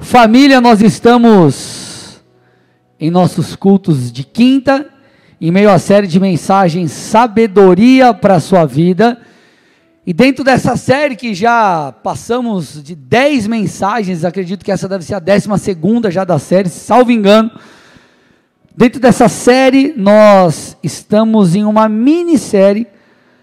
Família, nós estamos em nossos cultos de quinta, em meio à série de mensagens Sabedoria para a sua vida. E dentro dessa série que já passamos de 10 mensagens, acredito que essa deve ser a décima segunda já da série, salvo engano. Dentro dessa série, nós estamos em uma minissérie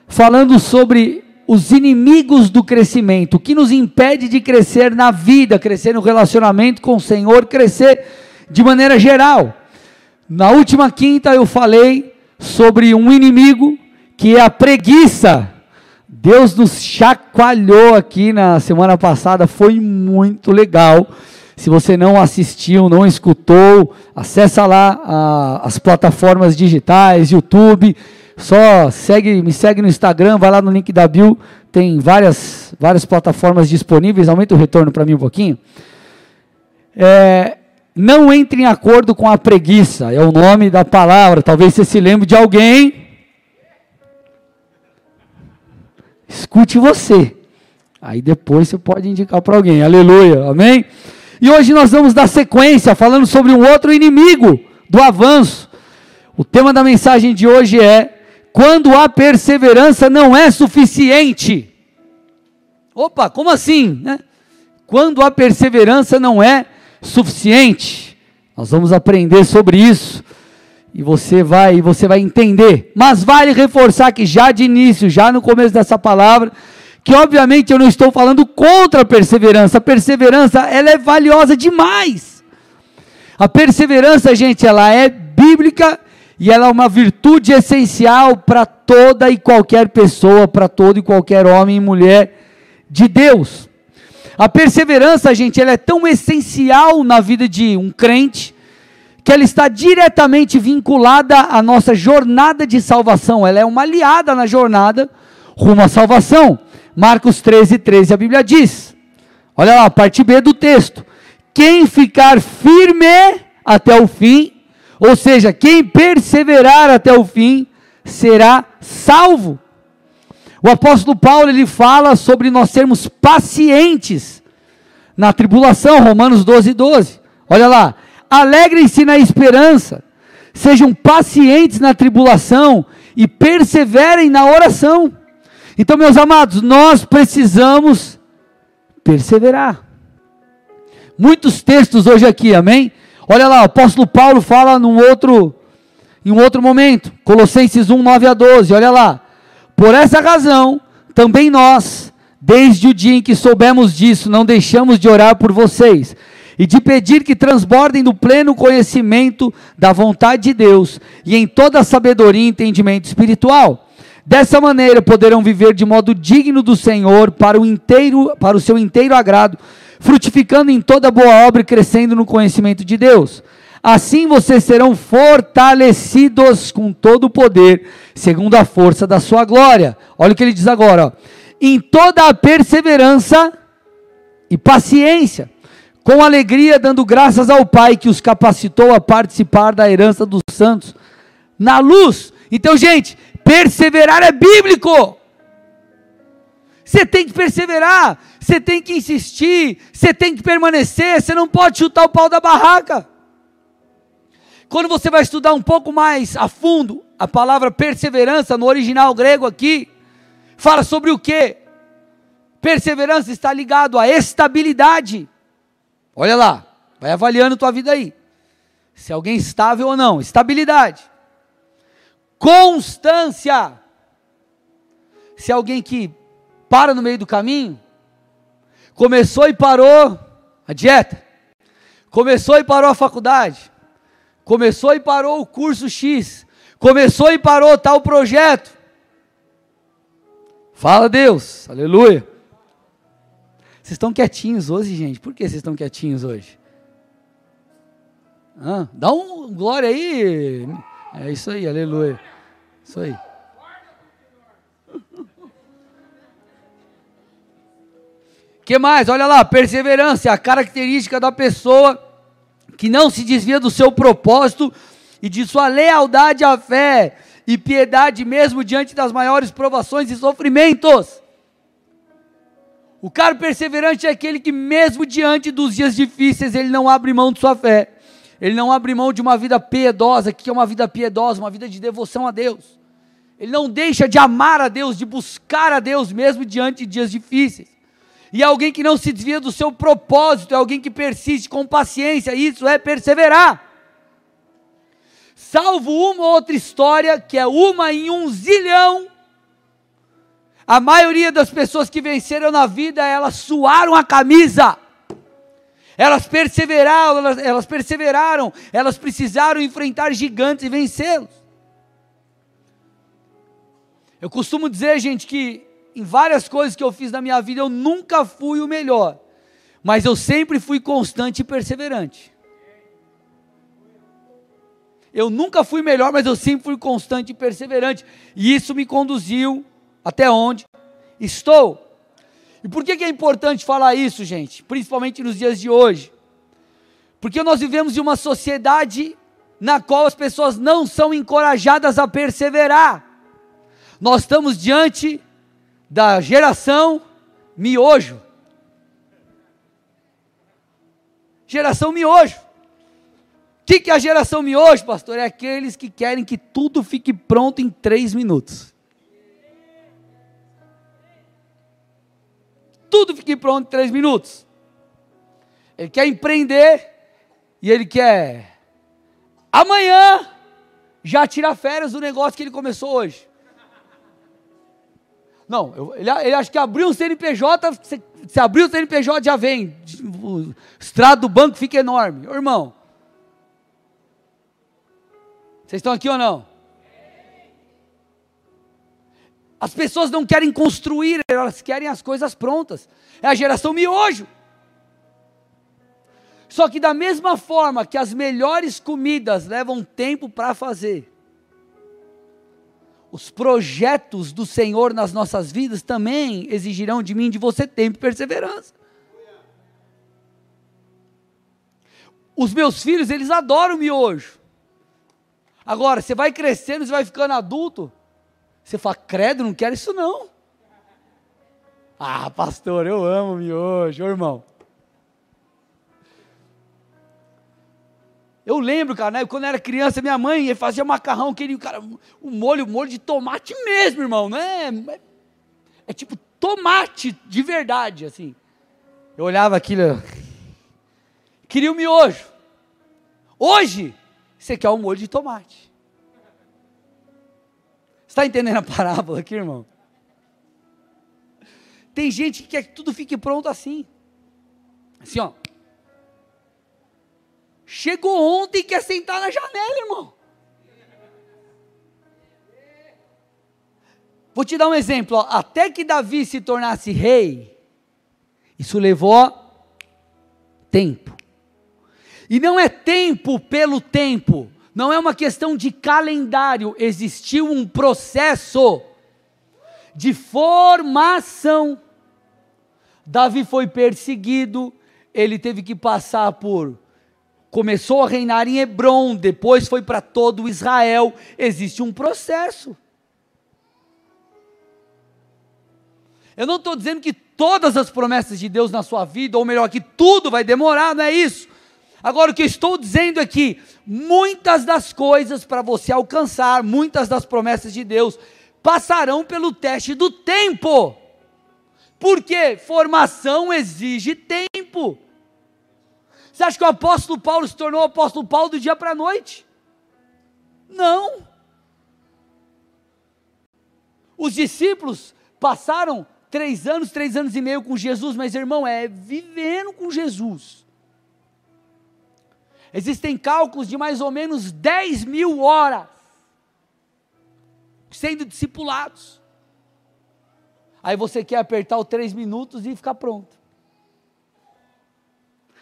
falando sobre os inimigos do crescimento, o que nos impede de crescer na vida, crescer no relacionamento com o Senhor, crescer de maneira geral. Na última quinta eu falei sobre um inimigo que é a preguiça. Deus nos chacoalhou aqui na semana passada, foi muito legal. Se você não assistiu, não escutou, acessa lá a, as plataformas digitais, YouTube, só segue, me segue no Instagram, vai lá no link da Bill, tem várias, várias plataformas disponíveis, aumenta o retorno para mim um pouquinho. É, não entre em acordo com a preguiça, é o nome da palavra, talvez você se lembre de alguém. Escute você, aí depois você pode indicar para alguém, aleluia, amém? E hoje nós vamos dar sequência falando sobre um outro inimigo do avanço. O tema da mensagem de hoje é quando a perseverança não é suficiente. Opa, como assim? Né? Quando a perseverança não é suficiente. Nós vamos aprender sobre isso e você vai, você vai entender. Mas vale reforçar que já de início, já no começo dessa palavra, que obviamente eu não estou falando contra a perseverança. A perseverança, ela é valiosa demais. A perseverança, gente, ela é bíblica e ela é uma virtude essencial para toda e qualquer pessoa, para todo e qualquer homem e mulher de Deus. A perseverança, gente, ela é tão essencial na vida de um crente, que ela está diretamente vinculada à nossa jornada de salvação. Ela é uma aliada na jornada rumo à salvação. Marcos 13, 13, a Bíblia diz. Olha lá, parte B do texto. Quem ficar firme até o fim, ou seja, quem perseverar até o fim será salvo. O apóstolo Paulo ele fala sobre nós sermos pacientes na tribulação, Romanos 12, 12. Olha lá, alegrem-se na esperança, sejam pacientes na tribulação e perseverem na oração. Então, meus amados, nós precisamos perseverar. Muitos textos hoje aqui, amém? Olha lá, o apóstolo Paulo fala num outro, em um outro momento, Colossenses 1, 9 a 12, olha lá. Por essa razão, também nós, desde o dia em que soubemos disso, não deixamos de orar por vocês e de pedir que transbordem do pleno conhecimento da vontade de Deus e em toda a sabedoria e entendimento espiritual. Dessa maneira poderão viver de modo digno do Senhor para o inteiro, para o seu inteiro agrado frutificando em toda boa obra e crescendo no conhecimento de Deus. Assim vocês serão fortalecidos com todo o poder, segundo a força da sua glória. Olha o que ele diz agora: ó. em toda a perseverança e paciência, com alegria, dando graças ao Pai que os capacitou a participar da herança dos santos na luz. Então, gente, perseverar é bíblico. Você tem que perseverar, você tem que insistir, você tem que permanecer, você não pode chutar o pau da barraca. Quando você vai estudar um pouco mais a fundo, a palavra perseverança no original grego aqui, fala sobre o que? Perseverança está ligado à estabilidade. Olha lá, vai avaliando tua vida aí. Se alguém estável ou não, estabilidade. Constância. Se alguém que para no meio do caminho. Começou e parou a dieta. Começou e parou a faculdade. Começou e parou o curso X. Começou e parou tal projeto. Fala Deus, aleluia. Vocês estão quietinhos hoje, gente? Por que vocês estão quietinhos hoje? Ah, dá um glória aí. É isso aí, aleluia. Isso aí. que mais? Olha lá, perseverança, a característica da pessoa que não se desvia do seu propósito e de sua lealdade à fé e piedade mesmo diante das maiores provações e sofrimentos. O cara perseverante é aquele que, mesmo diante dos dias difíceis, ele não abre mão de sua fé. Ele não abre mão de uma vida piedosa, que é uma vida piedosa, uma vida de devoção a Deus. Ele não deixa de amar a Deus, de buscar a Deus, mesmo diante de dias difíceis. E é alguém que não se desvia do seu propósito, é alguém que persiste com paciência, isso é perseverar. Salvo uma outra história, que é uma em um zilhão, a maioria das pessoas que venceram na vida, elas suaram a camisa. Elas perseveraram, elas, elas perseveraram, elas precisaram enfrentar gigantes e vencê-los. Eu costumo dizer, gente, que em várias coisas que eu fiz na minha vida eu nunca fui o melhor, mas eu sempre fui constante e perseverante. Eu nunca fui melhor, mas eu sempre fui constante e perseverante, e isso me conduziu até onde estou. E por que, é importante falar isso, gente? Principalmente nos dias de hoje. Porque nós vivemos em uma sociedade na qual as pessoas não são encorajadas a perseverar. Nós estamos diante da geração miojo. Geração miojo. O que, que é a geração miojo, pastor? É aqueles que querem que tudo fique pronto em três minutos. Tudo fique pronto em três minutos. Ele quer empreender e ele quer amanhã já tirar férias do negócio que ele começou hoje. Não, eu, ele, ele acha que abriu um CNPJ, se, se abrir o CNPJ já vem. O estrado do banco fica enorme. Irmão, vocês estão aqui ou não? As pessoas não querem construir, elas querem as coisas prontas. É a geração miojo. Só que da mesma forma que as melhores comidas levam tempo para fazer, os projetos do Senhor nas nossas vidas também exigirão de mim, de você, tempo e perseverança. Os meus filhos, eles adoram miojo. Agora, você vai crescendo, você vai ficando adulto, você fala, credo, não quero isso não. Ah, pastor, eu amo miojo, ô irmão. Eu lembro, cara, né, quando eu era criança, minha mãe fazia macarrão, queria, cara, um molho, molho de tomate mesmo, irmão, não é, é, tipo tomate de verdade, assim. Eu olhava aquilo, queria o miojo. Hoje, você quer um molho de tomate. Está entendendo a parábola aqui, irmão? Tem gente que quer que tudo fique pronto assim. Assim, ó. Chegou ontem e quer sentar na janela, irmão. Vou te dar um exemplo. Ó. Até que Davi se tornasse rei, isso levou tempo. E não é tempo pelo tempo não é uma questão de calendário, existiu um processo de formação. Davi foi perseguido, ele teve que passar por. Começou a reinar em Hebron, depois foi para todo Israel. Existe um processo. Eu não estou dizendo que todas as promessas de Deus na sua vida, ou melhor, que tudo vai demorar, não é isso. Agora, o que eu estou dizendo é que muitas das coisas para você alcançar, muitas das promessas de Deus, passarão pelo teste do tempo. Porque formação exige tempo. Você acha que o apóstolo Paulo se tornou apóstolo Paulo do dia para a noite? Não. Os discípulos passaram três anos, três anos e meio com Jesus, mas irmão, é vivendo com Jesus. Existem cálculos de mais ou menos 10 mil horas sendo discipulados. Aí você quer apertar os três minutos e ficar pronto.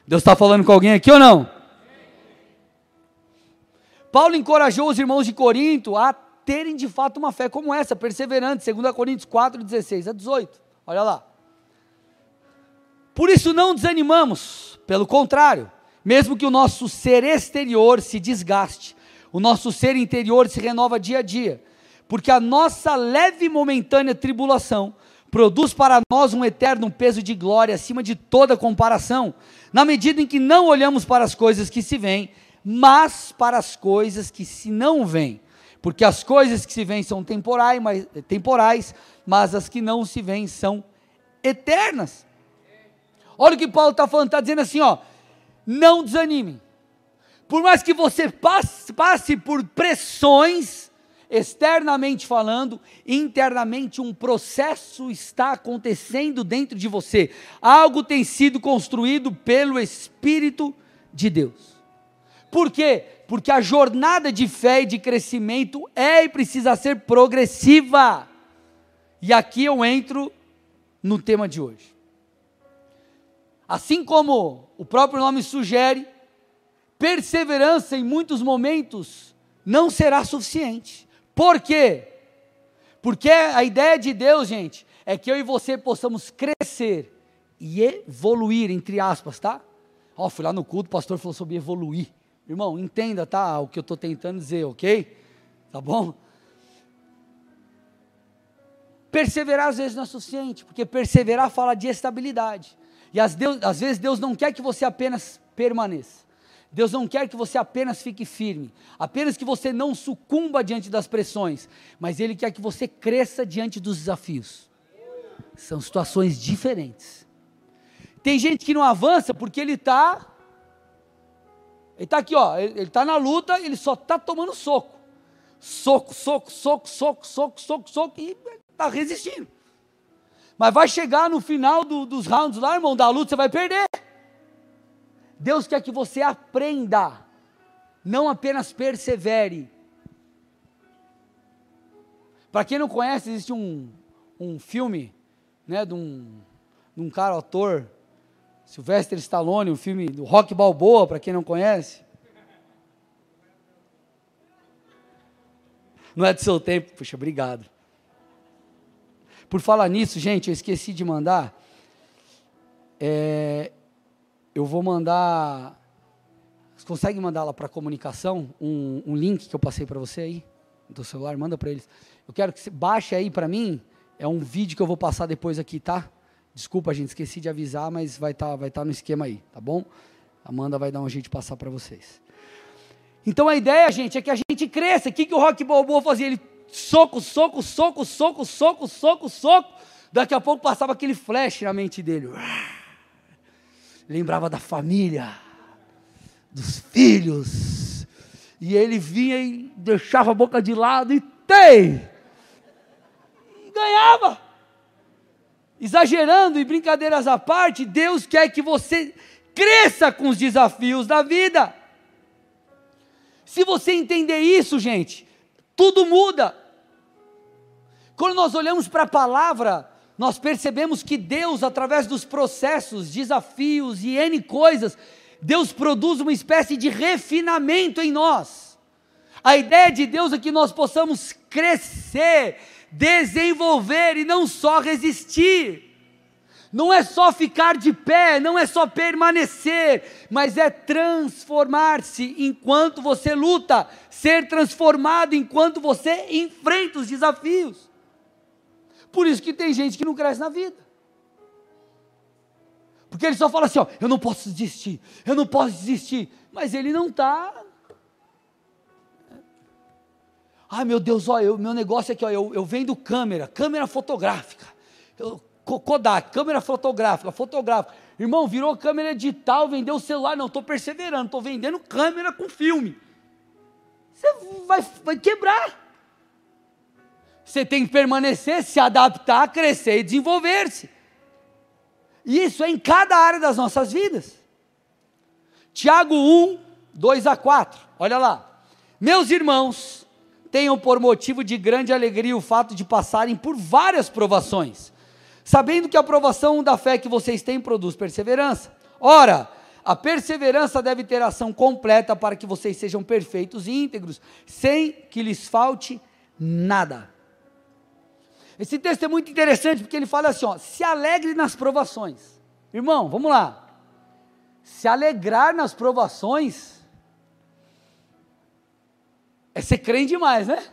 Deus está falando com alguém aqui ou não? Paulo encorajou os irmãos de Corinto a terem de fato uma fé como essa, perseverante, 2 Coríntios 4, 16 a 18. Olha lá. Por isso não desanimamos, pelo contrário, mesmo que o nosso ser exterior se desgaste, o nosso ser interior se renova dia a dia, porque a nossa leve e momentânea tribulação produz para nós um eterno peso de glória acima de toda comparação, na medida em que não olhamos para as coisas que se veem, mas para as coisas que se não veem. Porque as coisas que se veem são temporais, mas, temporais, mas as que não se veem são eternas. Olha o que Paulo está falando, está dizendo assim, ó, não desanimem. Por mais que você passe, passe por pressões, externamente falando, internamente um processo está acontecendo dentro de você. Algo tem sido construído pelo Espírito de Deus. Por quê? Porque a jornada de fé e de crescimento é e precisa ser progressiva. E aqui eu entro no tema de hoje. Assim como o próprio nome sugere, perseverança em muitos momentos não será suficiente. Por quê? Porque a ideia de Deus, gente, é que eu e você possamos crescer e evoluir, entre aspas, tá? Ó, fui lá no culto, o pastor falou sobre evoluir. Irmão, entenda, tá? O que eu estou tentando dizer, ok? Tá bom? Perseverar às vezes não é suficiente, porque perseverar fala de estabilidade. E às, Deus, às vezes Deus não quer que você apenas permaneça. Deus não quer que você apenas fique firme, apenas que você não sucumba diante das pressões, mas Ele quer que você cresça diante dos desafios. São situações diferentes. Tem gente que não avança porque ele está. Ele está aqui, ó. Ele está na luta, ele só está tomando soco. Soco, soco, soco, soco, soco, soco, soco, e está resistindo. Mas vai chegar no final do, dos rounds lá, irmão, da luta, você vai perder. Deus quer que você aprenda, não apenas persevere. Para quem não conhece, existe um, um filme, né, de um, de um cara ator, Sylvester Stallone, um filme do Rock Balboa, para quem não conhece. Não é do seu tempo, puxa, obrigado. Por falar nisso, gente, eu esqueci de mandar. É, eu vou mandar. Você consegue mandar lá para comunicação um, um, link que eu passei para você aí do celular? Manda para eles. Eu quero que você baixe aí para mim. É um vídeo que eu vou passar depois aqui, tá? Desculpa, gente, esqueci de avisar, mas vai estar tá, vai tá no esquema aí, tá bom? Amanda vai dar um jeito de passar para vocês. Então a ideia, gente, é que a gente cresça. O que, que o Rock Balboa fazia? Ele soco, soco, soco, soco, soco, soco, soco. Daqui a pouco passava aquele flash na mente dele lembrava da família, dos filhos, e ele vinha e deixava a boca de lado e tem! E ganhava! Exagerando e brincadeiras à parte, Deus quer que você cresça com os desafios da vida. Se você entender isso, gente, tudo muda. Quando nós olhamos para a palavra, nós percebemos que Deus, através dos processos, desafios e N coisas, Deus produz uma espécie de refinamento em nós. A ideia de Deus é que nós possamos crescer, desenvolver e não só resistir. Não é só ficar de pé, não é só permanecer, mas é transformar-se enquanto você luta, ser transformado enquanto você enfrenta os desafios. Por isso que tem gente que não cresce na vida. Porque ele só fala assim: ó, eu não posso desistir, eu não posso desistir. Mas ele não está. Ai meu Deus, ó, eu, meu negócio é que ó, eu, eu vendo câmera, câmera fotográfica. Eu, Kodak, câmera fotográfica, fotográfica. Irmão, virou câmera digital, vendeu o celular. Não, estou perseverando, estou vendendo câmera com filme. Você vai, vai quebrar. Você tem que permanecer, se adaptar, crescer e desenvolver-se. E isso é em cada área das nossas vidas. Tiago 1, 2 a 4. Olha lá. Meus irmãos, tenham por motivo de grande alegria o fato de passarem por várias provações, sabendo que a provação da fé que vocês têm produz perseverança. Ora, a perseverança deve ter ação completa para que vocês sejam perfeitos e íntegros, sem que lhes falte nada. Esse texto é muito interessante porque ele fala assim: ó, se alegre nas provações. Irmão, vamos lá. Se alegrar nas provações é ser crente demais, né?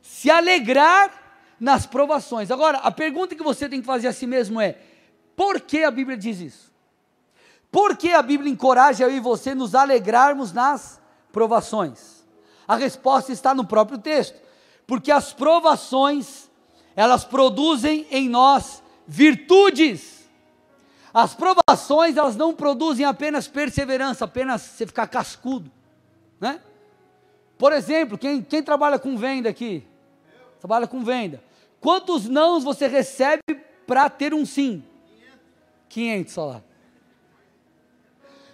Se alegrar nas provações. Agora, a pergunta que você tem que fazer a si mesmo é: por que a Bíblia diz isso? Por que a Bíblia encoraja eu e você nos alegrarmos nas provações? A resposta está no próprio texto. Porque as provações, elas produzem em nós virtudes. As provações, elas não produzem apenas perseverança, apenas você ficar cascudo, né? Por exemplo, quem, quem trabalha com venda aqui? Trabalha com venda. Quantos nãos você recebe para ter um sim? 500 só lá.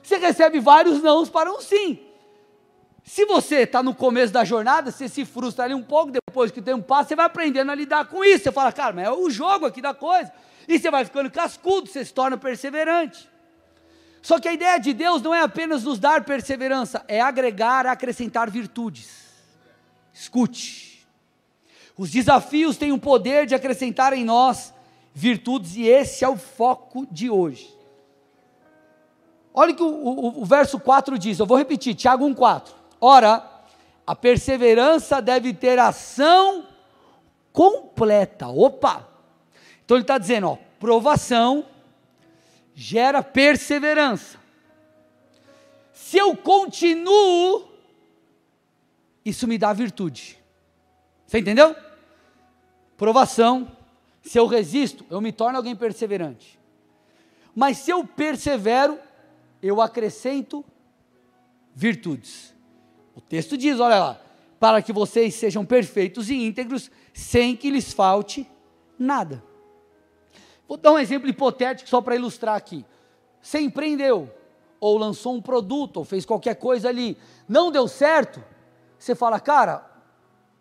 Você recebe vários nãos para um sim. Se você está no começo da jornada, você se frustra ali um pouco, depois que tem um passo, você vai aprendendo a lidar com isso. Você fala, cara, mas é o jogo aqui da coisa. E você vai ficando cascudo, você se torna perseverante. Só que a ideia de Deus não é apenas nos dar perseverança, é agregar, acrescentar virtudes. Escute. Os desafios têm o poder de acrescentar em nós virtudes, e esse é o foco de hoje. Olha o que o, o, o verso 4 diz, eu vou repetir, Tiago 1,4. Ora, a perseverança deve ter ação completa. Opa! Então ele está dizendo, ó, provação gera perseverança. Se eu continuo, isso me dá virtude. Você entendeu? Provação, se eu resisto, eu me torno alguém perseverante. Mas se eu persevero, eu acrescento virtudes. O texto diz, olha lá, para que vocês sejam perfeitos e íntegros, sem que lhes falte nada. Vou dar um exemplo hipotético só para ilustrar aqui. Você empreendeu, ou lançou um produto, ou fez qualquer coisa ali, não deu certo, você fala, cara,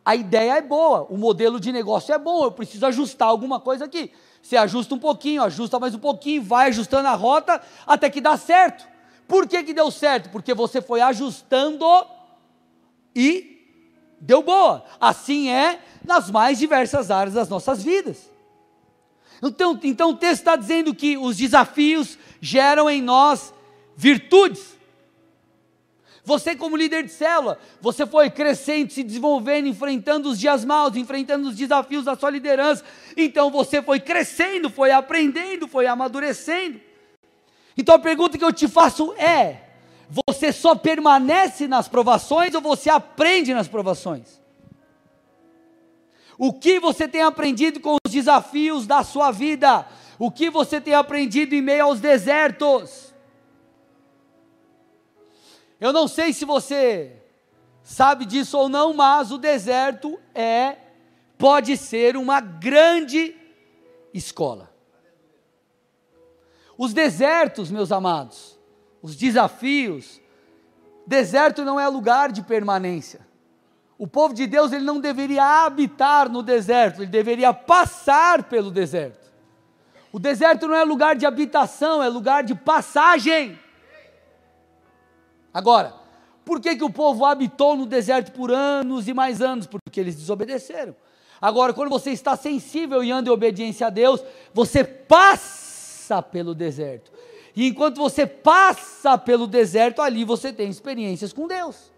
a ideia é boa, o modelo de negócio é bom, eu preciso ajustar alguma coisa aqui. Você ajusta um pouquinho, ajusta mais um pouquinho, vai ajustando a rota até que dá certo. Por que, que deu certo? Porque você foi ajustando e deu boa. Assim é nas mais diversas áreas das nossas vidas. Então, então o texto está dizendo que os desafios geram em nós virtudes. Você, como líder de célula, você foi crescendo, se desenvolvendo, enfrentando os dias maus, enfrentando os desafios da sua liderança. Então você foi crescendo, foi aprendendo, foi amadurecendo. Então a pergunta que eu te faço é: você só permanece nas provações ou você aprende nas provações? O que você tem aprendido com os desafios da sua vida? O que você tem aprendido em meio aos desertos? Eu não sei se você sabe disso ou não, mas o deserto é pode ser uma grande escola. Os desertos, meus amados, os desafios, deserto não é lugar de permanência. O povo de Deus ele não deveria habitar no deserto, ele deveria passar pelo deserto. O deserto não é lugar de habitação, é lugar de passagem. Agora, por que, que o povo habitou no deserto por anos e mais anos? Porque eles desobedeceram. Agora, quando você está sensível e anda em obediência a Deus, você passa pelo deserto. E enquanto você passa pelo deserto, ali você tem experiências com Deus.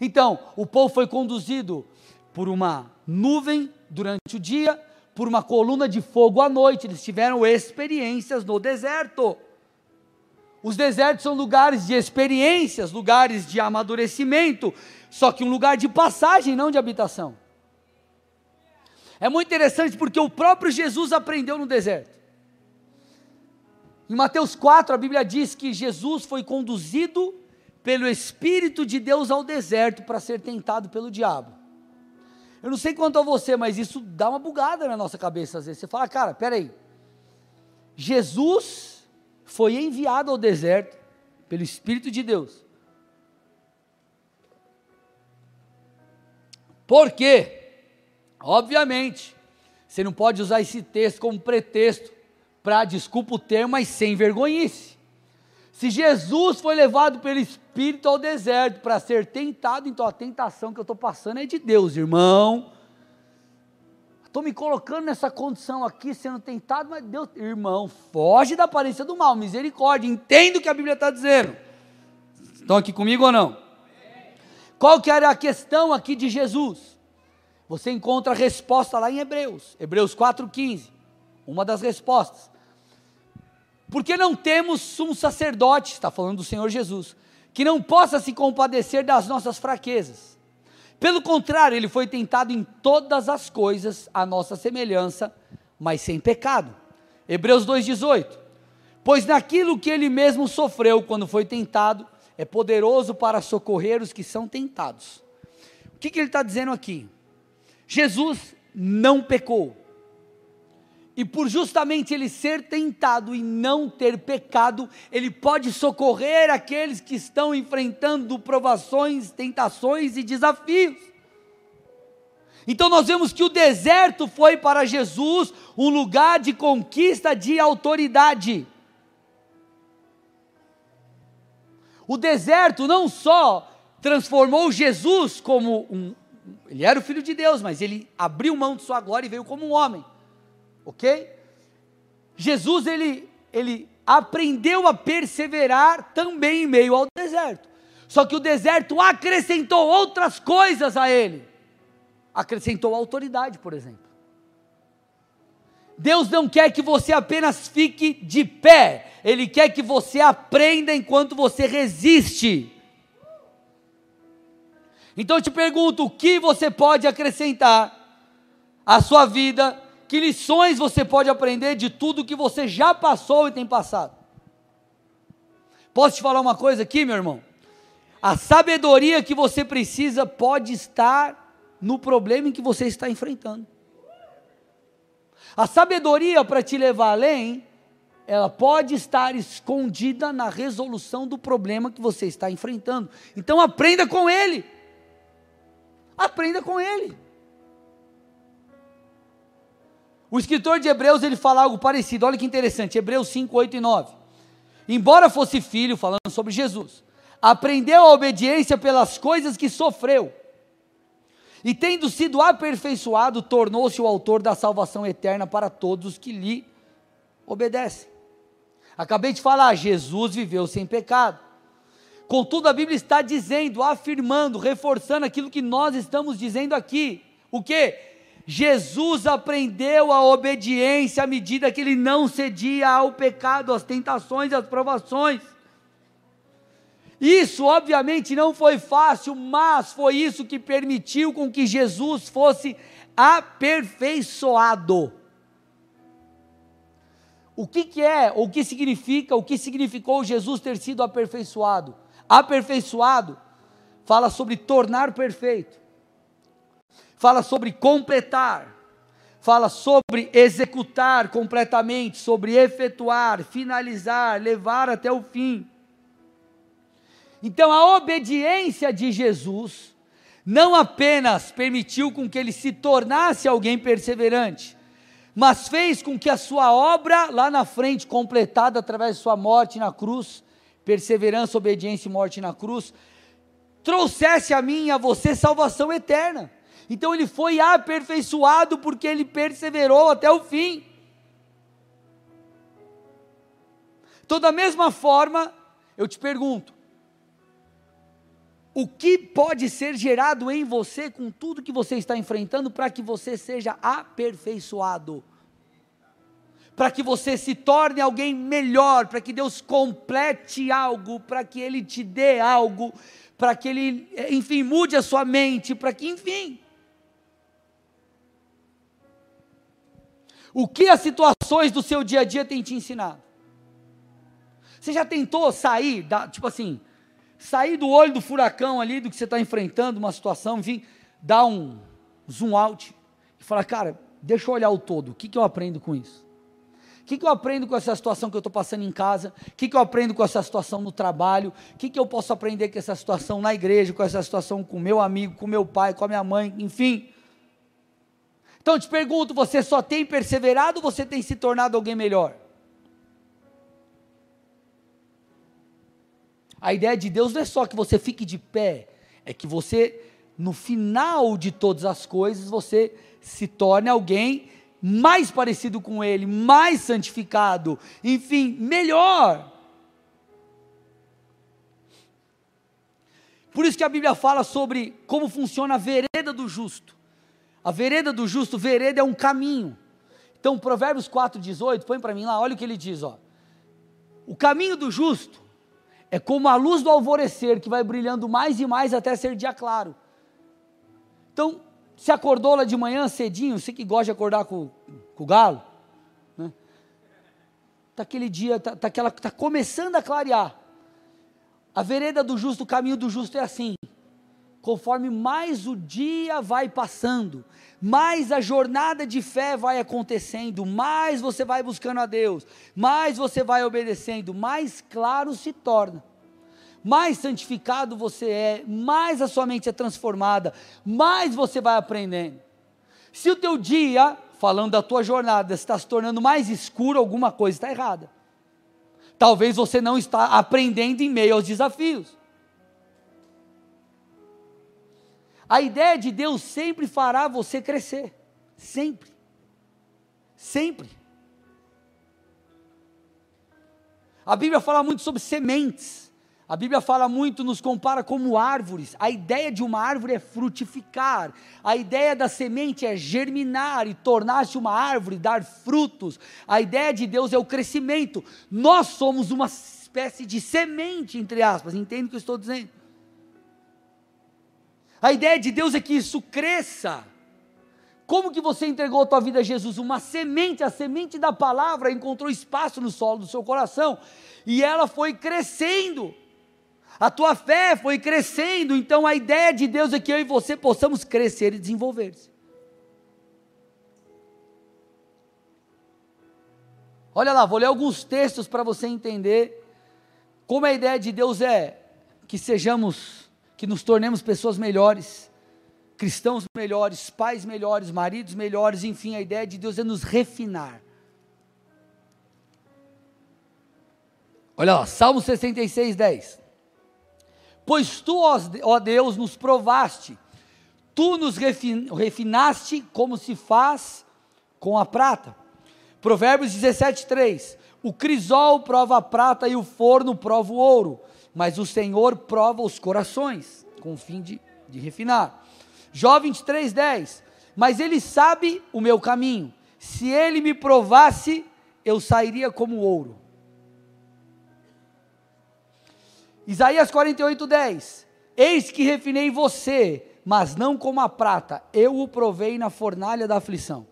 Então, o povo foi conduzido por uma nuvem durante o dia, por uma coluna de fogo à noite. Eles tiveram experiências no deserto. Os desertos são lugares de experiências, lugares de amadurecimento, só que um lugar de passagem, não de habitação. É muito interessante porque o próprio Jesus aprendeu no deserto. Em Mateus 4, a Bíblia diz que Jesus foi conduzido pelo Espírito de Deus ao deserto para ser tentado pelo diabo. Eu não sei quanto a você, mas isso dá uma bugada na nossa cabeça às vezes. Você fala, cara, peraí. Jesus foi enviado ao deserto pelo Espírito de Deus. Por quê? Obviamente, você não pode usar esse texto como pretexto para, desculpa o termo, mas sem vergonhice. Se Jesus foi levado pelo Espírito ao deserto para ser tentado, então a tentação que eu estou passando é de Deus, irmão. Estou me colocando nessa condição aqui, sendo tentado, mas Deus, irmão, foge da aparência do mal, misericórdia, entenda o que a Bíblia está dizendo. Estão aqui comigo ou não? Qual que era a questão aqui de Jesus? Você encontra a resposta lá em Hebreus, Hebreus 4,15, uma das respostas. Porque não temos um sacerdote, está falando do Senhor Jesus, que não possa se compadecer das nossas fraquezas. Pelo contrário, ele foi tentado em todas as coisas, a nossa semelhança, mas sem pecado. Hebreus 2,18. Pois naquilo que ele mesmo sofreu quando foi tentado, é poderoso para socorrer os que são tentados. O que, que ele está dizendo aqui? Jesus não pecou. E por justamente ele ser tentado e não ter pecado, ele pode socorrer aqueles que estão enfrentando provações, tentações e desafios. Então nós vemos que o deserto foi para Jesus um lugar de conquista de autoridade. O deserto não só transformou Jesus como um. Ele era o filho de Deus, mas ele abriu mão de sua glória e veio como um homem. Ok? Jesus, ele, ele aprendeu a perseverar também em meio ao deserto. Só que o deserto acrescentou outras coisas a ele. Acrescentou autoridade, por exemplo. Deus não quer que você apenas fique de pé, Ele quer que você aprenda enquanto você resiste. Então eu te pergunto: o que você pode acrescentar à sua vida? Que lições você pode aprender de tudo que você já passou e tem passado? Posso te falar uma coisa aqui, meu irmão? A sabedoria que você precisa pode estar no problema em que você está enfrentando. A sabedoria para te levar além, ela pode estar escondida na resolução do problema que você está enfrentando. Então aprenda com ele. Aprenda com ele. O escritor de Hebreus ele fala algo parecido. Olha que interessante, Hebreus 5, 8 e 9. Embora fosse filho, falando sobre Jesus, aprendeu a obediência pelas coisas que sofreu e tendo sido aperfeiçoado, tornou-se o autor da salvação eterna para todos os que lhe obedecem. Acabei de falar, Jesus viveu sem pecado. Contudo, a Bíblia está dizendo, afirmando, reforçando aquilo que nós estamos dizendo aqui. O que? Jesus aprendeu a obediência à medida que ele não cedia ao pecado, às tentações, às provações. Isso, obviamente, não foi fácil, mas foi isso que permitiu com que Jesus fosse aperfeiçoado. O que, que é, o que significa, o que significou Jesus ter sido aperfeiçoado? Aperfeiçoado fala sobre tornar perfeito, fala sobre completar, fala sobre executar completamente, sobre efetuar, finalizar, levar até o fim. Então a obediência de Jesus não apenas permitiu com que ele se tornasse alguém perseverante, mas fez com que a sua obra lá na frente, completada através de sua morte na cruz, perseverança, obediência e morte na cruz, trouxesse a mim e a você salvação eterna. Então ele foi aperfeiçoado porque ele perseverou até o fim. Então, da mesma forma, eu te pergunto: o que pode ser gerado em você com tudo que você está enfrentando para que você seja aperfeiçoado. Para que você se torne alguém melhor, para que Deus complete algo, para que Ele te dê algo, para que Ele, enfim, mude a sua mente, para que, enfim. O que as situações do seu dia a dia têm te ensinado? Você já tentou sair, da, tipo assim, sair do olho do furacão ali, do que você está enfrentando, uma situação, enfim, dar um zoom out e falar, cara, deixa eu olhar o todo, o que, que eu aprendo com isso? O que, que eu aprendo com essa situação que eu estou passando em casa? O que, que eu aprendo com essa situação no trabalho? O que, que eu posso aprender com essa situação na igreja, com essa situação com meu amigo, com meu pai, com a minha mãe, enfim. Então eu te pergunto: você só tem perseverado ou você tem se tornado alguém melhor? A ideia de Deus não é só que você fique de pé, é que você, no final de todas as coisas, você se torne alguém mais parecido com Ele, mais santificado, enfim, melhor. Por isso que a Bíblia fala sobre como funciona a vereda do justo. A vereda do justo, vereda é um caminho. Então, Provérbios 4,18, põe para mim lá, olha o que ele diz, ó. O caminho do justo é como a luz do alvorecer que vai brilhando mais e mais até ser dia claro. Então, se acordou lá de manhã cedinho, você que gosta de acordar com, com o galo, né? Tá aquele dia, tá, tá, aquela, tá começando a clarear. A vereda do justo, o caminho do justo é assim. Conforme mais o dia vai passando, mais a jornada de fé vai acontecendo, mais você vai buscando a Deus, mais você vai obedecendo, mais claro se torna. Mais santificado você é, mais a sua mente é transformada, mais você vai aprendendo. Se o teu dia, falando da tua jornada, está se tornando mais escuro, alguma coisa está errada. Talvez você não está aprendendo em meio aos desafios. A ideia de Deus sempre fará você crescer. Sempre. Sempre. A Bíblia fala muito sobre sementes. A Bíblia fala muito, nos compara como árvores. A ideia de uma árvore é frutificar. A ideia da semente é germinar e tornar-se uma árvore, dar frutos. A ideia de Deus é o crescimento. Nós somos uma espécie de semente, entre aspas. Entende o que eu estou dizendo? A ideia de Deus é que isso cresça. Como que você entregou a tua vida a Jesus? Uma semente, a semente da palavra encontrou espaço no solo do seu coração e ela foi crescendo. A tua fé foi crescendo, então a ideia de Deus é que eu e você possamos crescer e desenvolver-se. Olha lá, vou ler alguns textos para você entender como a ideia de Deus é que sejamos que nos tornemos pessoas melhores, cristãos melhores, pais melhores, maridos melhores, enfim, a ideia de Deus é nos refinar. Olha lá, Salmo 66, 10. Pois tu, ó Deus, nos provaste, tu nos refinaste como se faz com a prata. Provérbios 17, 3. O crisol prova a prata e o forno prova o ouro mas o Senhor prova os corações, com o fim de, de refinar. Jó 23, 10. Mas ele sabe o meu caminho. Se ele me provasse, eu sairia como ouro. Isaías 48, 10. Eis que refinei você, mas não como a prata, eu o provei na fornalha da aflição.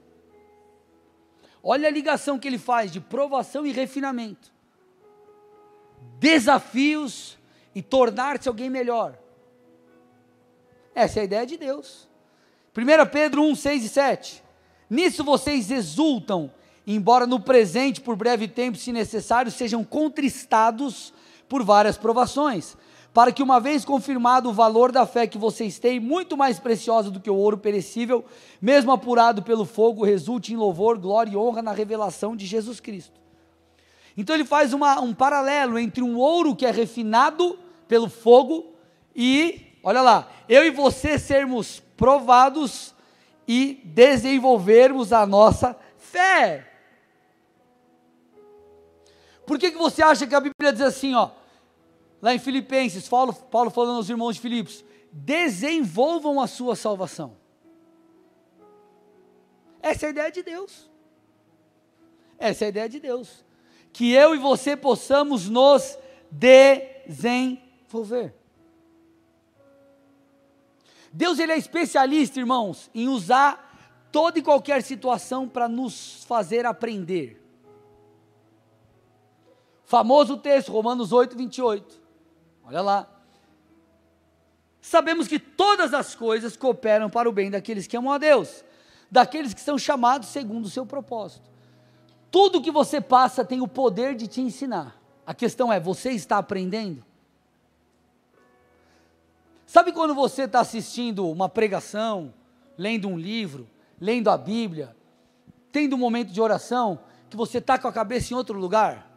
Olha a ligação que ele faz de provação e refinamento desafios e tornar-se alguém melhor. Essa é a ideia de Deus. 1 Pedro 1, 6 e 7. Nisso vocês exultam, embora no presente, por breve tempo, se necessário, sejam contristados por várias provações, para que, uma vez confirmado o valor da fé que vocês têm, muito mais preciosa do que o ouro perecível, mesmo apurado pelo fogo, resulte em louvor, glória e honra na revelação de Jesus Cristo. Então ele faz uma, um paralelo entre um ouro que é refinado pelo fogo e, olha lá, eu e você sermos provados e desenvolvermos a nossa fé. Por que, que você acha que a Bíblia diz assim, ó, lá em Filipenses, Paulo, Paulo falando aos irmãos de Filipos, desenvolvam a sua salvação. Essa é a ideia de Deus. Essa é a ideia de Deus que eu e você possamos nos desenvolver. Deus ele é especialista, irmãos, em usar toda e qualquer situação para nos fazer aprender. Famoso texto, Romanos 8, 28. Olha lá. Sabemos que todas as coisas cooperam para o bem daqueles que amam a Deus, daqueles que são chamados segundo o seu propósito. Tudo que você passa tem o poder de te ensinar. A questão é: você está aprendendo? Sabe quando você está assistindo uma pregação, lendo um livro, lendo a Bíblia, tendo um momento de oração, que você está com a cabeça em outro lugar?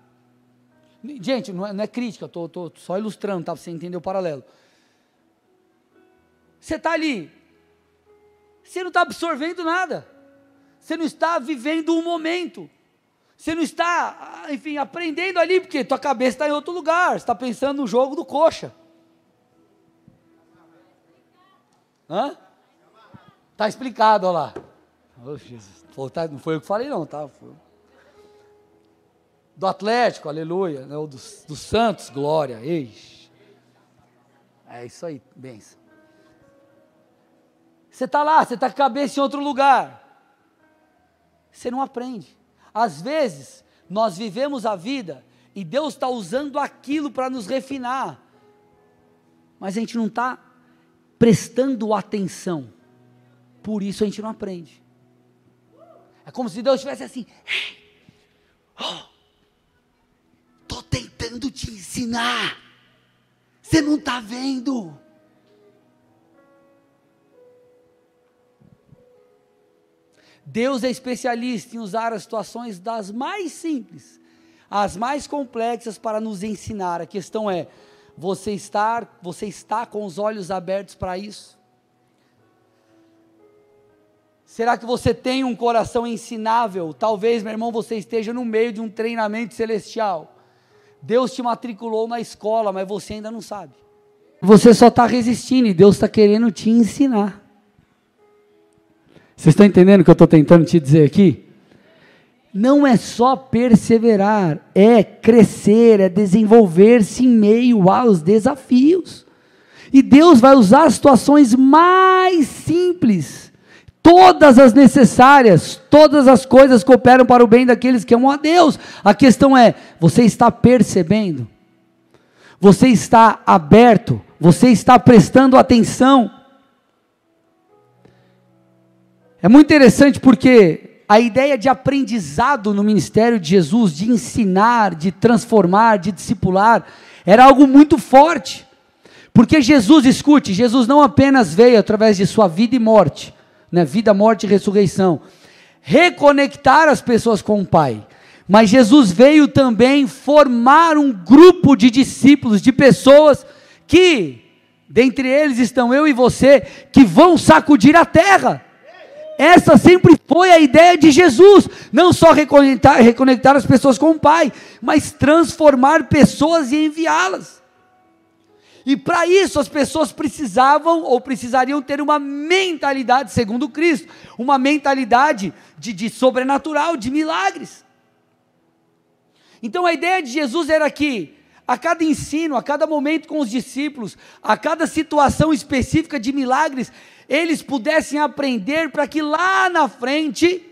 Gente, não é, não é crítica, estou só ilustrando, tá, para você entender o paralelo. Você está ali, você não está absorvendo nada, você não está vivendo um momento. Você não está, enfim, aprendendo ali, porque tua cabeça está em outro lugar. Você está pensando no jogo do coxa. Hã? Tá explicado, olha lá. Oh, Jesus. Tá, não foi eu que falei, não, tá? Foi. Do Atlético, aleluia. Né? Dos, dos Santos, glória. Eis. É isso aí, benção. Você está lá, você está com a cabeça em outro lugar. Você não aprende. Às vezes, nós vivemos a vida e Deus está usando aquilo para nos refinar. Mas a gente não está prestando atenção. Por isso a gente não aprende. É como se Deus estivesse assim. Estou oh, tentando te ensinar. Você não está vendo. Deus é especialista em usar as situações das mais simples às mais complexas para nos ensinar. A questão é: você estar, você está com os olhos abertos para isso? Será que você tem um coração ensinável? Talvez, meu irmão, você esteja no meio de um treinamento celestial. Deus te matriculou na escola, mas você ainda não sabe. Você só está resistindo e Deus está querendo te ensinar. Vocês estão entendendo o que eu estou tentando te dizer aqui? Não é só perseverar, é crescer, é desenvolver-se em meio aos desafios. E Deus vai usar as situações mais simples, todas as necessárias, todas as coisas cooperam para o bem daqueles que amam a Deus. A questão é: você está percebendo? Você está aberto? Você está prestando atenção? É muito interessante porque a ideia de aprendizado no ministério de Jesus, de ensinar, de transformar, de discipular, era algo muito forte. Porque Jesus, escute, Jesus não apenas veio através de sua vida e morte, né, vida, morte e ressurreição, reconectar as pessoas com o Pai. Mas Jesus veio também formar um grupo de discípulos, de pessoas que, dentre eles estão eu e você, que vão sacudir a terra. Essa sempre foi a ideia de Jesus, não só reconectar, reconectar as pessoas com o Pai, mas transformar pessoas e enviá-las. E para isso as pessoas precisavam ou precisariam ter uma mentalidade segundo Cristo, uma mentalidade de, de sobrenatural, de milagres. Então a ideia de Jesus era que a cada ensino, a cada momento com os discípulos, a cada situação específica de milagres, eles pudessem aprender para que lá na frente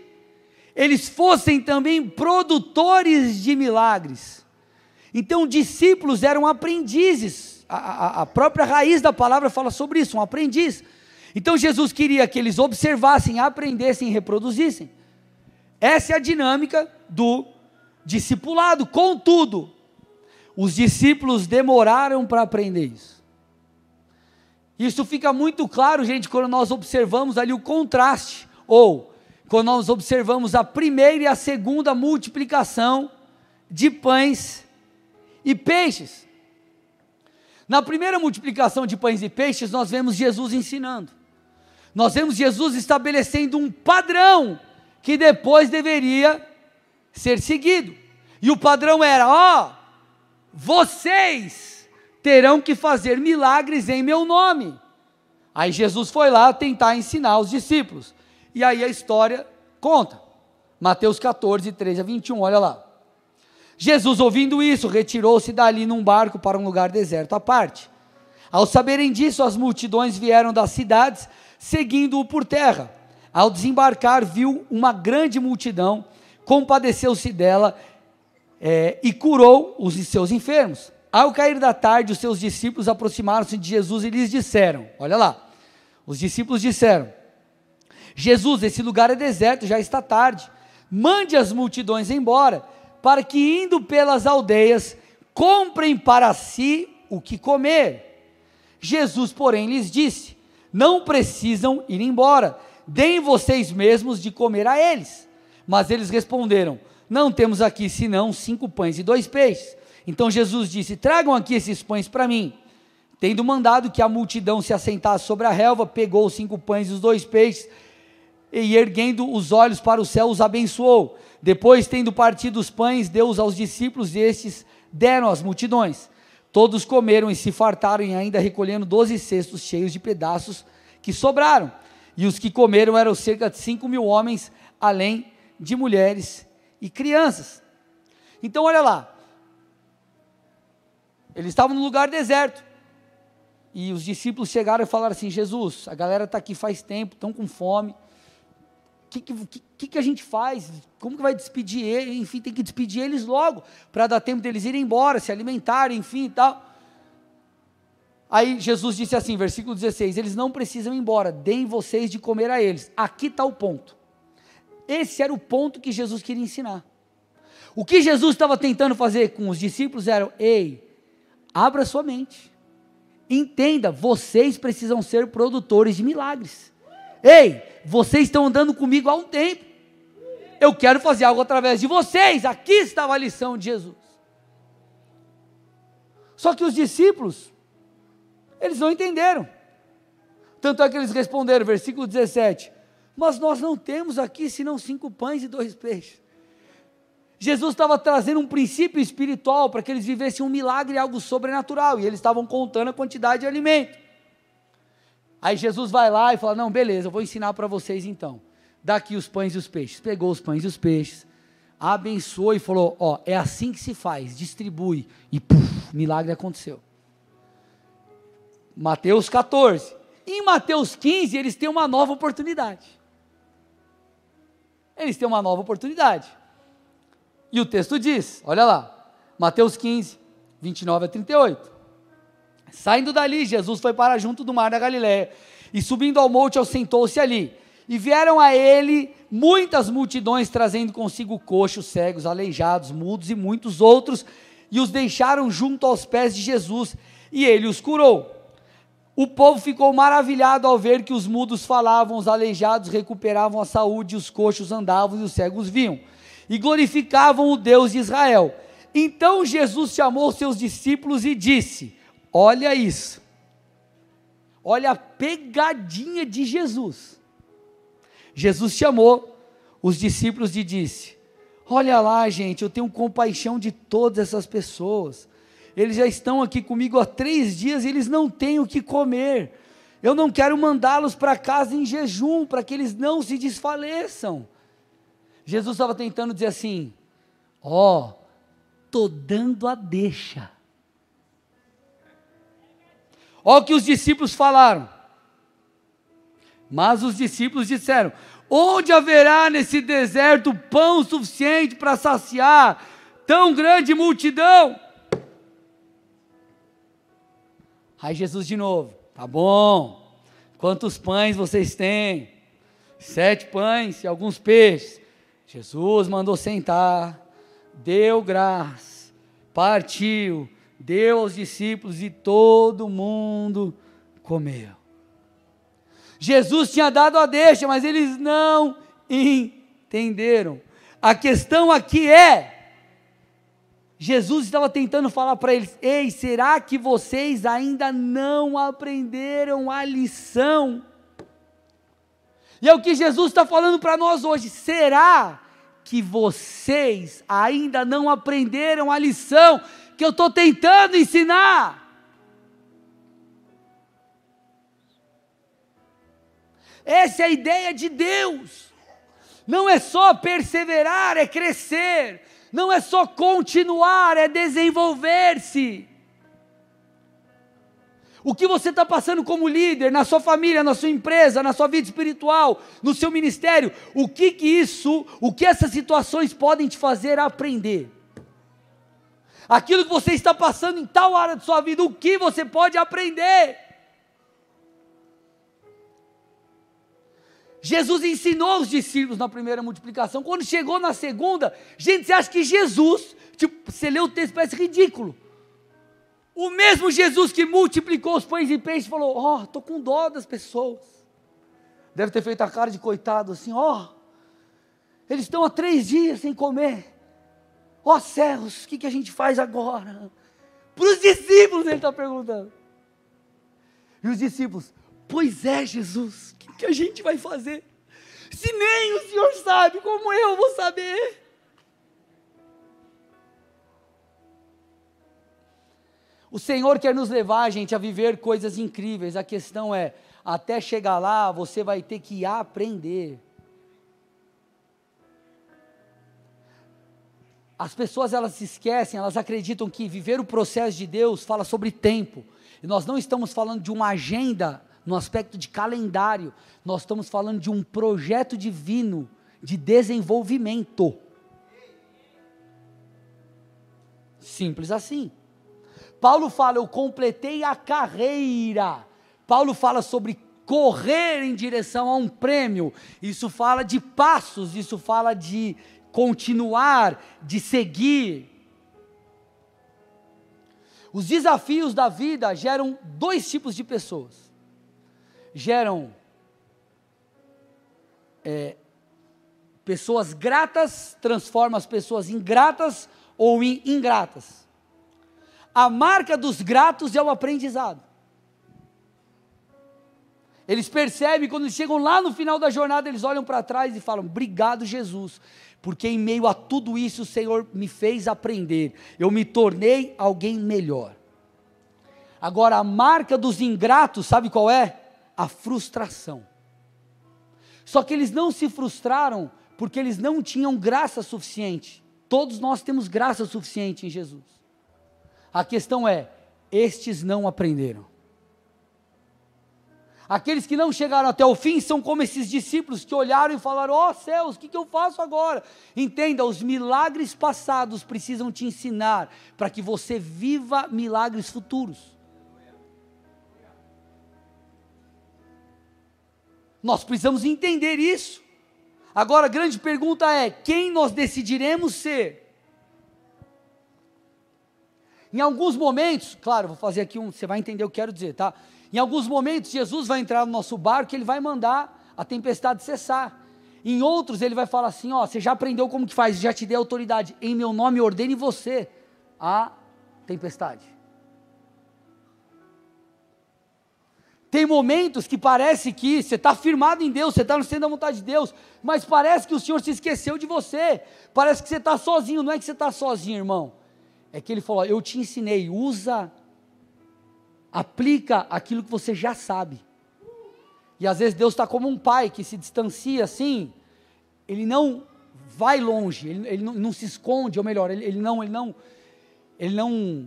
eles fossem também produtores de milagres. Então, discípulos eram aprendizes, a, a, a, própria raiz da palavra fala sobre isso, um aprendiz. Então, Jesus queria que eles observassem, aprendessem e reproduzissem. Essa é a dinâmica do discipulado. Contudo, os discípulos demoraram para aprender isso. Isso fica muito claro, gente, quando nós observamos ali o contraste, ou quando nós observamos a primeira e a segunda multiplicação de pães e peixes. Na primeira multiplicação de pães e peixes, nós vemos Jesus ensinando. Nós vemos Jesus estabelecendo um padrão que depois deveria ser seguido. E o padrão era: ó, vocês terão que fazer milagres em meu nome. Aí Jesus foi lá tentar ensinar os discípulos. E aí a história conta. Mateus 14, 13 a 21, olha lá. Jesus, ouvindo isso, retirou-se dali num barco para um lugar deserto à parte. Ao saberem disso, as multidões vieram das cidades, seguindo-o por terra. Ao desembarcar, viu uma grande multidão, compadeceu-se dela é, e curou os seus enfermos. Ao cair da tarde, os seus discípulos aproximaram-se de Jesus e lhes disseram: Olha lá, os discípulos disseram: Jesus, esse lugar é deserto, já está tarde. Mande as multidões embora, para que, indo pelas aldeias, comprem para si o que comer. Jesus, porém, lhes disse: Não precisam ir embora, deem vocês mesmos de comer a eles. Mas eles responderam: Não temos aqui senão cinco pães e dois peixes. Então Jesus disse: Tragam aqui esses pães para mim. Tendo mandado que a multidão se assentasse sobre a relva, pegou os cinco pães e os dois peixes, e erguendo os olhos para o céu, os abençoou. Depois, tendo partido os pães, deu-os aos discípulos, e estes deram às multidões. Todos comeram e se fartaram, e ainda recolhendo doze cestos cheios de pedaços que sobraram. E os que comeram eram cerca de 5 mil homens, além de mulheres e crianças. Então, olha lá. Eles estavam no lugar deserto. E os discípulos chegaram e falaram assim: Jesus, a galera está aqui faz tempo, estão com fome. O que, que, que, a gente faz? Como que vai despedir eles? Enfim, tem que despedir eles logo, para dar tempo deles irem embora, se alimentarem, enfim e tal. Aí Jesus disse assim, versículo 16: Eles não precisam ir embora, deem vocês de comer a eles. Aqui está o ponto. Esse era o ponto que Jesus queria ensinar. O que Jesus estava tentando fazer com os discípulos era: ei, abra sua mente, entenda, vocês precisam ser produtores de milagres. Ei, vocês estão andando comigo há um tempo. Eu quero fazer algo através de vocês. Aqui estava a lição de Jesus. Só que os discípulos eles não entenderam. Tanto é que eles responderam, versículo 17: Mas nós não temos aqui senão cinco pães e dois peixes. Jesus estava trazendo um princípio espiritual para que eles vivessem um milagre, algo sobrenatural, e eles estavam contando a quantidade de alimento. Aí Jesus vai lá e fala: Não, beleza, eu vou ensinar para vocês então. Daqui os pães e os peixes. Pegou os pães e os peixes, abençoou e falou: Ó, é assim que se faz, distribui. E puf, milagre aconteceu. Mateus 14. Em Mateus 15, eles têm uma nova oportunidade. Eles têm uma nova oportunidade. E o texto diz: olha lá, Mateus 15, 29 a 38. Saindo dali, Jesus foi para junto do mar da Galiléia, e subindo ao monte, assentou-se ali. E vieram a ele muitas multidões, trazendo consigo coxos, cegos, aleijados, mudos e muitos outros, e os deixaram junto aos pés de Jesus, e ele os curou. O povo ficou maravilhado ao ver que os mudos falavam, os aleijados recuperavam a saúde, os coxos andavam e os cegos viam, e glorificavam o Deus de Israel. Então Jesus chamou seus discípulos e disse: Olha isso, olha a pegadinha de Jesus. Jesus chamou os discípulos e disse: Olha lá, gente, eu tenho compaixão de todas essas pessoas eles já estão aqui comigo há três dias e eles não têm o que comer. Eu não quero mandá-los para casa em jejum, para que eles não se desfaleçam. Jesus estava tentando dizer assim: Ó, oh, estou dando a deixa. Olha o que os discípulos falaram. Mas os discípulos disseram: Onde haverá nesse deserto pão suficiente para saciar tão grande multidão? Aí Jesus de novo, tá bom. Quantos pães vocês têm? Sete pães e alguns peixes. Jesus mandou sentar, deu graça, partiu, deu aos discípulos e todo mundo comeu. Jesus tinha dado a deixa, mas eles não entenderam. A questão aqui é Jesus estava tentando falar para eles: Ei, será que vocês ainda não aprenderam a lição? E é o que Jesus está falando para nós hoje: será que vocês ainda não aprenderam a lição que eu estou tentando ensinar? Essa é a ideia de Deus. Não é só perseverar, é crescer não é só continuar, é desenvolver-se. O que você está passando como líder, na sua família, na sua empresa, na sua vida espiritual, no seu ministério, o que que isso, o que essas situações podem te fazer aprender? Aquilo que você está passando em tal área de sua vida, o que você pode aprender? Jesus ensinou os discípulos na primeira multiplicação. Quando chegou na segunda, gente, você acha que Jesus, tipo, você lê o texto, parece ridículo. O mesmo Jesus que multiplicou os pães e peixes falou: Ó, oh, estou com dó das pessoas. Deve ter feito a cara de coitado assim: Ó, oh, eles estão há três dias sem comer. Ó oh, céus, o que, que a gente faz agora? Para os discípulos ele está perguntando. E os discípulos: Pois é, Jesus, o que, que a gente vai fazer? Se nem o Senhor sabe, como eu vou saber? O Senhor quer nos levar, gente, a viver coisas incríveis. A questão é, até chegar lá, você vai ter que aprender. As pessoas elas se esquecem, elas acreditam que viver o processo de Deus fala sobre tempo. E nós não estamos falando de uma agenda no aspecto de calendário, nós estamos falando de um projeto divino de desenvolvimento. Simples assim. Paulo fala: Eu completei a carreira. Paulo fala sobre correr em direção a um prêmio. Isso fala de passos, isso fala de continuar, de seguir. Os desafios da vida geram dois tipos de pessoas. Geram é, pessoas gratas, transformam as pessoas em gratas ou em ingratas a marca dos gratos é o aprendizado. Eles percebem, quando chegam lá no final da jornada, eles olham para trás e falam: Obrigado, Jesus, porque em meio a tudo isso o Senhor me fez aprender, eu me tornei alguém melhor. Agora, a marca dos ingratos, sabe qual é? A frustração. Só que eles não se frustraram porque eles não tinham graça suficiente. Todos nós temos graça suficiente em Jesus. A questão é: estes não aprenderam. Aqueles que não chegaram até o fim são como esses discípulos que olharam e falaram: Ó oh, céus, o que, que eu faço agora? Entenda, os milagres passados precisam te ensinar para que você viva milagres futuros. Nós precisamos entender isso. Agora a grande pergunta é: quem nós decidiremos ser? Em alguns momentos, claro, vou fazer aqui um, você vai entender o que eu quero dizer, tá? Em alguns momentos, Jesus vai entrar no nosso barco e ele vai mandar a tempestade cessar. Em outros, ele vai falar assim: ó, você já aprendeu como que faz, já te dei autoridade, em meu nome ordene você a tempestade. Tem momentos que parece que você está firmado em Deus, você está no centro da vontade de Deus, mas parece que o Senhor se esqueceu de você, parece que você está sozinho, não é que você está sozinho, irmão é que ele falou: Eu te ensinei, usa, aplica aquilo que você já sabe. E às vezes Deus está como um pai que se distancia assim, ele não vai longe, ele, ele não, não, se esconde, ou melhor, ele, ele não, ele não, ele não,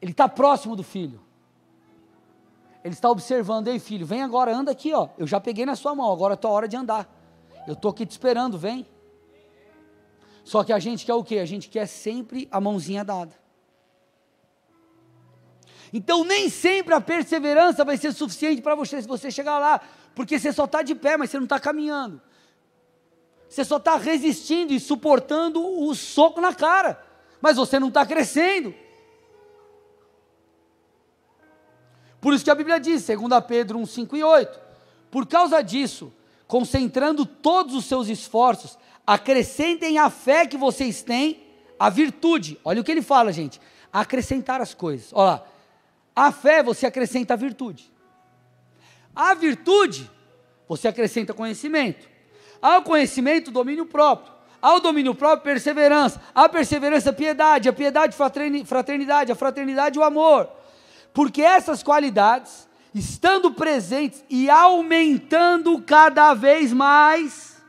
ele está próximo do filho. Ele está observando, ei filho, vem agora, anda aqui, ó. Eu já peguei na sua mão, agora é tua hora de andar. Eu estou aqui te esperando, vem. Só que a gente quer o quê? A gente quer sempre a mãozinha dada. Então nem sempre a perseverança vai ser suficiente para você se você chegar lá, porque você só está de pé, mas você não está caminhando. Você só está resistindo e suportando o soco na cara, mas você não está crescendo. Por isso que a Bíblia diz, 2 Pedro 1, 5 e 8, por causa disso, concentrando todos os seus esforços, acrescentem a fé que vocês têm, a virtude. Olha o que ele fala, gente. Acrescentar as coisas. Olha lá. A fé você acrescenta a virtude. A virtude você acrescenta conhecimento. Ao conhecimento, domínio próprio. Ao domínio próprio, perseverança. A perseverança, piedade. A piedade, fraternidade. A fraternidade, o amor. Porque essas qualidades, estando presentes e aumentando cada vez mais,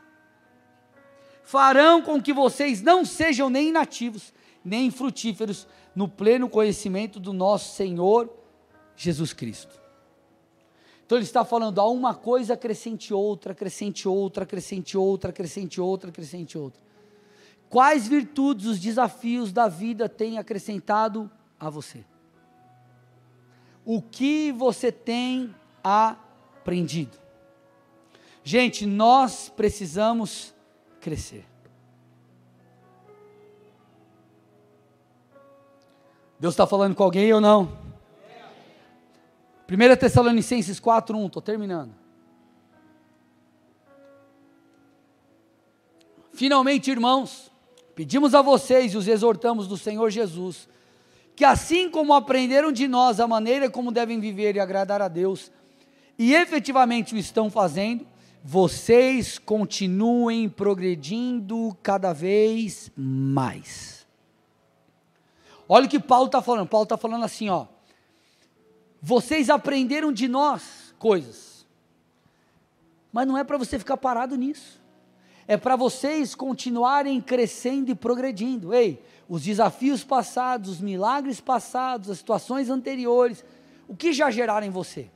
farão com que vocês não sejam nem inativos, nem frutíferos no pleno conhecimento do nosso Senhor Jesus Cristo. Então ele está falando, a uma coisa acrescente outra, acrescente outra, acrescente outra, acrescente outra, acrescente outra. Quais virtudes os desafios da vida têm acrescentado a você? O que você tem aprendido? Gente, nós precisamos crescer. Deus está falando com alguém ou não? 1 Tessalonicenses 4, 1, estou terminando. Finalmente, irmãos, pedimos a vocês e os exortamos do Senhor Jesus, que assim como aprenderam de nós a maneira como devem viver e agradar a Deus, e efetivamente o estão fazendo, vocês continuem progredindo cada vez mais. Olha o que Paulo está falando. Paulo está falando assim, ó. Vocês aprenderam de nós coisas, mas não é para você ficar parado nisso. É para vocês continuarem crescendo e progredindo. Ei, os desafios passados, os milagres passados, as situações anteriores, o que já geraram em você?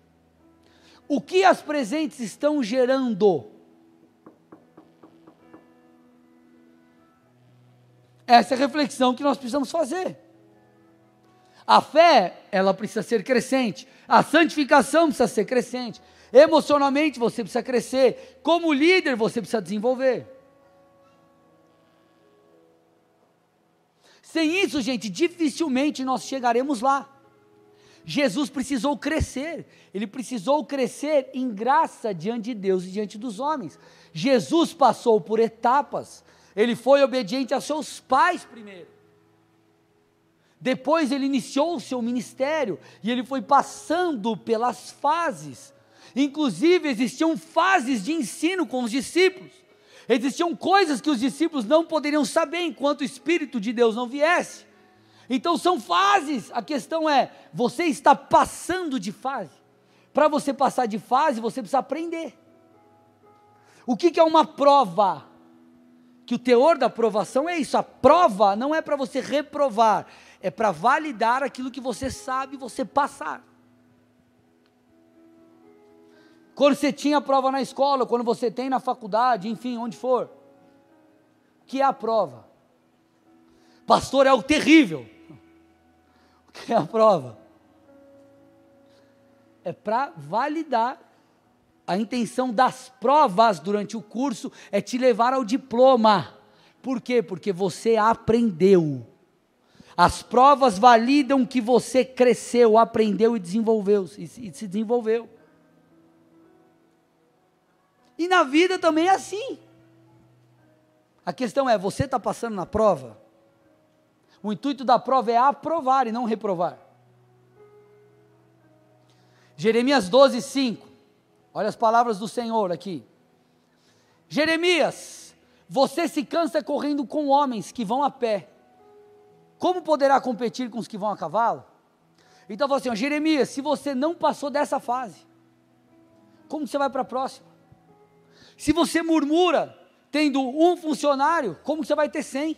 O que as presentes estão gerando? Essa é a reflexão que nós precisamos fazer. A fé, ela precisa ser crescente. A santificação precisa ser crescente. Emocionalmente você precisa crescer. Como líder você precisa desenvolver. Sem isso, gente, dificilmente nós chegaremos lá. Jesus precisou crescer, ele precisou crescer em graça diante de Deus e diante dos homens. Jesus passou por etapas, ele foi obediente a seus pais primeiro. Depois ele iniciou o seu ministério e ele foi passando pelas fases. Inclusive existiam fases de ensino com os discípulos. Existiam coisas que os discípulos não poderiam saber enquanto o Espírito de Deus não viesse. Então são fases. A questão é: você está passando de fase. Para você passar de fase, você precisa aprender. O que, que é uma prova? Que o teor da aprovação é isso. A prova não é para você reprovar, é para validar aquilo que você sabe você passar. Quando você tinha prova na escola, quando você tem na faculdade, enfim, onde for. O que é a prova? Pastor, é o terrível. O que é a prova? É para validar. A intenção das provas durante o curso é te levar ao diploma. Por quê? Porque você aprendeu. As provas validam que você cresceu, aprendeu e desenvolveu, e se desenvolveu. E na vida também é assim. A questão é: você está passando na prova? O intuito da prova é aprovar e não reprovar. Jeremias 12, 5. Olha as palavras do Senhor aqui. Jeremias, você se cansa correndo com homens que vão a pé. Como poderá competir com os que vão a cavalo? Então, assim, Jeremias, se você não passou dessa fase, como você vai para a próxima? Se você murmura, tendo um funcionário, como você vai ter cem?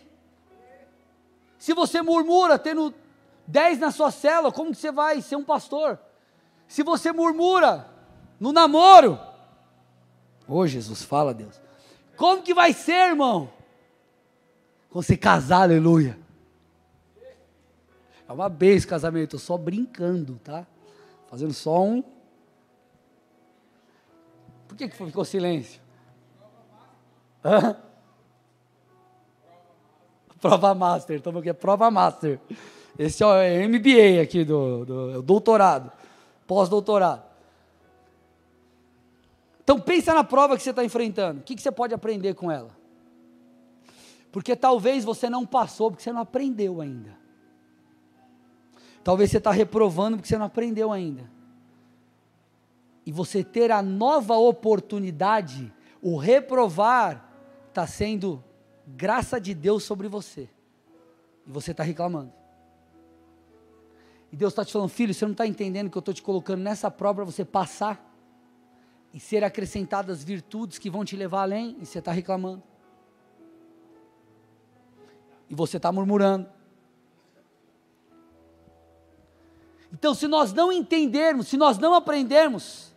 Se você murmura tendo dez na sua cela, como você vai ser um pastor? Se você murmura no namoro, ô Jesus, fala Deus, como que vai ser, irmão? Quando você casar, aleluia. É uma bênção casamento, só brincando, tá? Fazendo só um. Por que, que ficou silêncio? Hã? Prova Master, estamos aqui, é Prova Master. Esse é o MBA aqui, do, do é doutorado, pós-doutorado. Então pensa na prova que você está enfrentando, o que, que você pode aprender com ela? Porque talvez você não passou, porque você não aprendeu ainda. Talvez você está reprovando porque você não aprendeu ainda. E você ter a nova oportunidade, o reprovar, está sendo graça de Deus sobre você. E você está reclamando. E Deus está te falando, filho, você não está entendendo que eu estou te colocando nessa prova para você passar e ser acrescentadas virtudes que vão te levar além, e você está reclamando. E você está murmurando. Então, se nós não entendermos, se nós não aprendermos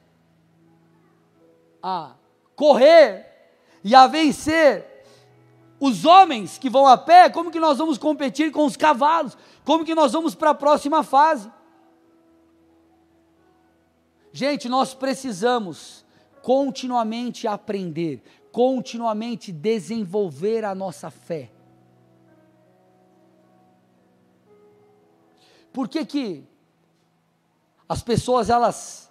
a correr e a vencer os homens que vão a pé, como que nós vamos competir com os cavalos? Como que nós vamos para a próxima fase? Gente, nós precisamos continuamente aprender, continuamente desenvolver a nossa fé. Por que que as pessoas elas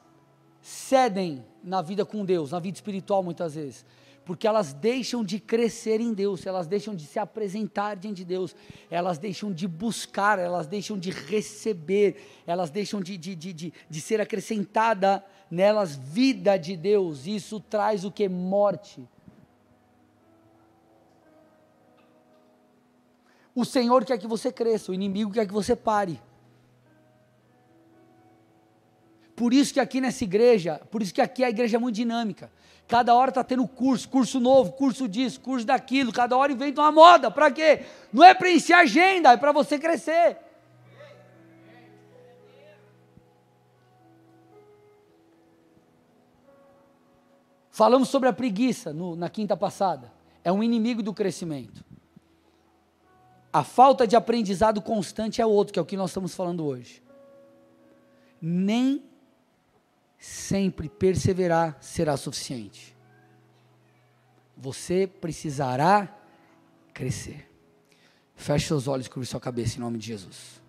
cedem na vida com Deus, na vida espiritual muitas vezes? Porque elas deixam de crescer em Deus, elas deixam de se apresentar diante de Deus, elas deixam de buscar, elas deixam de receber, elas deixam de, de, de, de, de ser acrescentada nelas vida de Deus, isso traz o que? Morte. O Senhor quer que você cresça, o inimigo quer que você pare. Por isso que aqui nessa igreja, por isso que aqui a igreja é muito dinâmica. Cada hora está tendo curso, curso novo, curso disso, curso daquilo. Cada hora inventa uma moda. Para quê? Não é para encher agenda, é para você crescer. Falamos sobre a preguiça no, na quinta passada. É um inimigo do crescimento. A falta de aprendizado constante é outro, que é o que nós estamos falando hoje. Nem sempre perseverar será suficiente. Você precisará crescer. Feche seus olhos e curva sua cabeça em nome de Jesus.